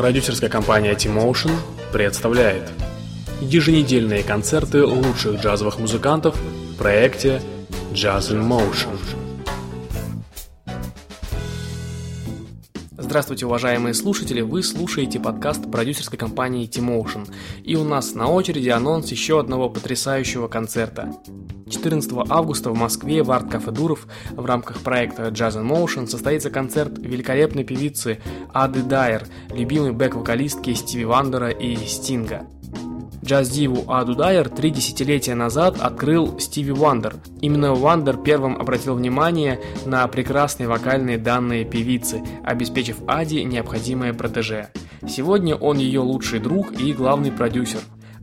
Продюсерская компания T-Motion представляет еженедельные концерты лучших джазовых музыкантов в проекте Jazz in Motion. Здравствуйте, уважаемые слушатели! Вы слушаете подкаст продюсерской компании T-Motion. И у нас на очереди анонс еще одного потрясающего концерта. 14 августа в Москве в арт-кафе Дуров в рамках проекта Jazz in Motion состоится концерт великолепной певицы Ады Дайер, любимой бэк-вокалистки Стиви Вандера и Стинга. Джаз-диву Аду Дайер три десятилетия назад открыл Стиви Вандер. Именно Вандер первым обратил внимание на прекрасные вокальные данные певицы, обеспечив Аде необходимое протеже. Сегодня он ее лучший друг и главный продюсер.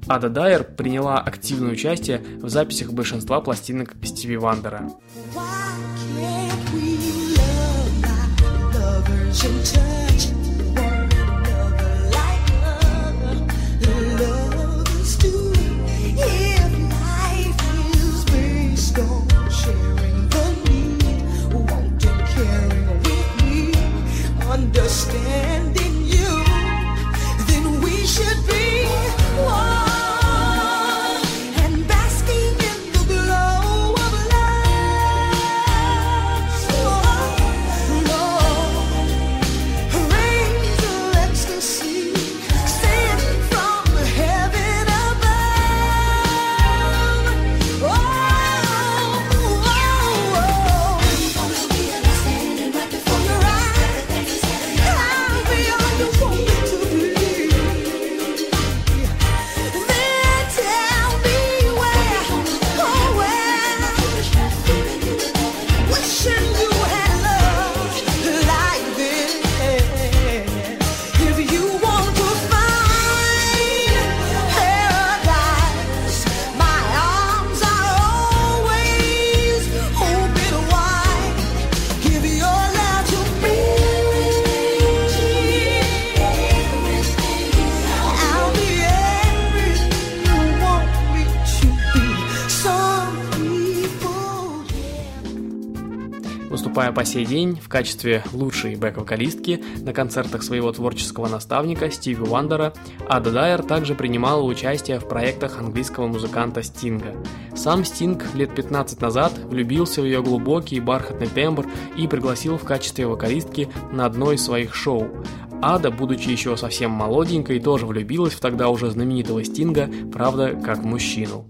Ада Дайер приняла активное участие в записях большинства пластинок Стиви Вандера. Выступая по сей день в качестве лучшей бэк-вокалистки на концертах своего творческого наставника Стиви Уандера, Ада Дайер также принимала участие в проектах английского музыканта Стинга. Сам Стинг лет 15 назад влюбился в ее глубокий бархатный тембр и пригласил в качестве вокалистки на одно из своих шоу. Ада, будучи еще совсем молоденькой, тоже влюбилась в тогда уже знаменитого Стинга, правда, как мужчину.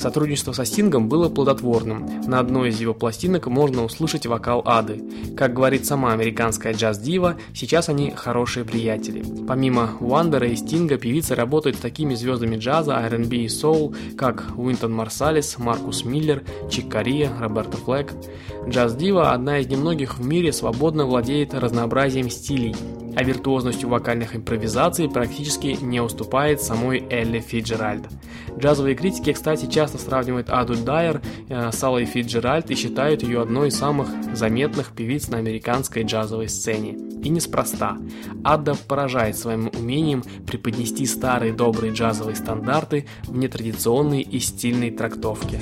Сотрудничество со Стингом было плодотворным. На одной из его пластинок можно услышать вокал Ады. Как говорит сама американская джаз-дива, сейчас они хорошие приятели. Помимо Уандера и Стинга, певица работает с такими звездами джаза, R&B и соул, как Уинтон Марсалис, Маркус Миллер, Чик Кория, Роберто Флэк. Джаз-дива – одна из немногих в мире свободно владеет разнообразием стилей, а виртуозностью вокальных импровизаций практически не уступает самой Элли Фиджеральд. Джазовые критики, кстати, часто сравнивают Аду Дайер э, с Аллой Фиджеральд и считают ее одной из самых заметных певиц на американской джазовой сцене. И неспроста. Ада поражает своим умением преподнести старые добрые джазовые стандарты в нетрадиционной и стильной трактовке.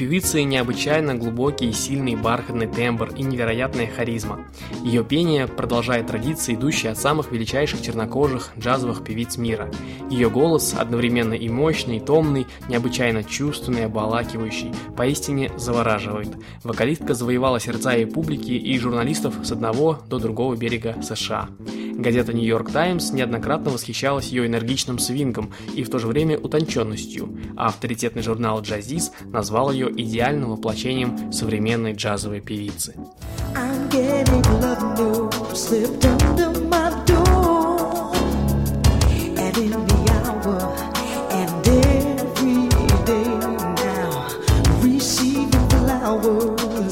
Певицы необычайно глубокий сильный бархатный тембр и невероятная харизма. Ее пение продолжает традиции, идущие от самых величайших чернокожих джазовых певиц мира. Ее голос одновременно и мощный, и томный, необычайно чувственный, обалакивающий, поистине завораживает. Вокалистка завоевала сердца и публики, и журналистов с одного до другого берега США. Газета York Times неоднократно восхищалась ее энергичным свингом и в то же время утонченностью, а авторитетный журнал Jazzis назвал ее идеальным воплощением современной джазовой певицы.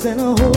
and a whole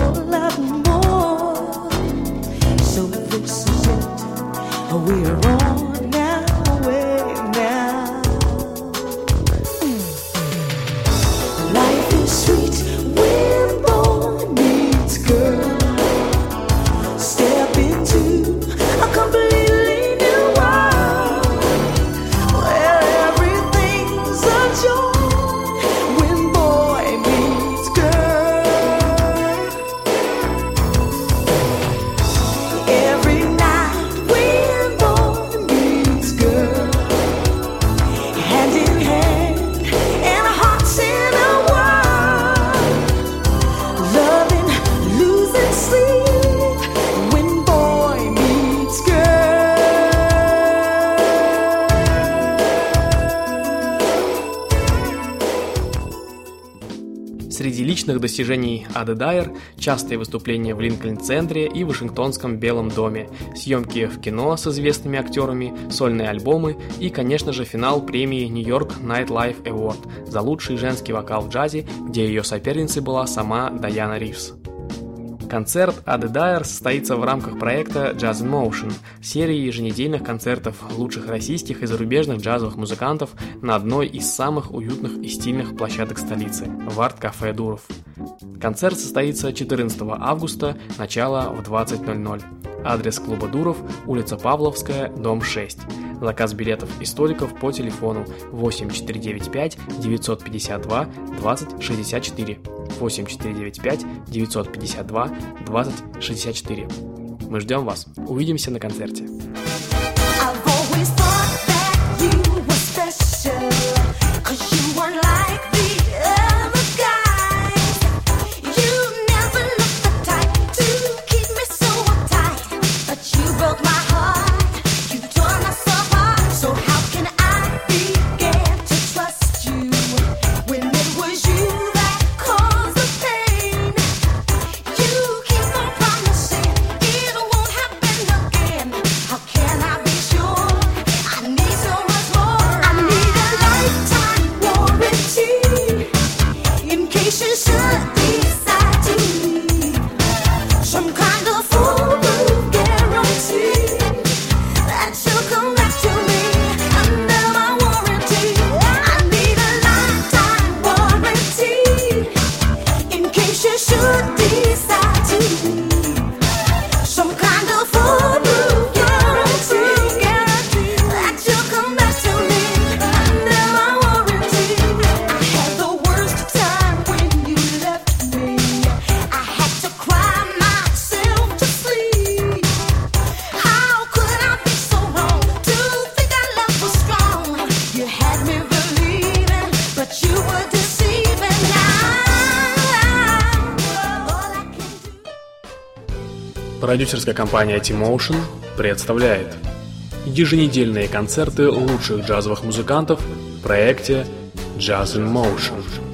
личных достижений Ады Дайер – частые выступления в Линкольн-центре и Вашингтонском Белом доме, съемки в кино с известными актерами, сольные альбомы и, конечно же, финал премии York Nightlife Award за лучший женский вокал в джазе, где ее соперницей была сама Даяна Ривз. Концерт Ады Дайер состоится в рамках проекта Jazz in Motion, серии еженедельных концертов лучших российских и зарубежных джазовых музыкантов на одной из самых уютных и стильных площадок столицы – в арт-кафе Дуров. Концерт состоится 14 августа, начало в 20.00. Адрес клуба Дуров, улица Павловская, дом 6. Заказ билетов и столиков по телефону 8495 952 2064. 8495 952 2064. Мы ждем вас. Увидимся на концерте. Продюсерская компания T-Motion представляет еженедельные концерты лучших джазовых музыкантов в проекте Jazz in Motion.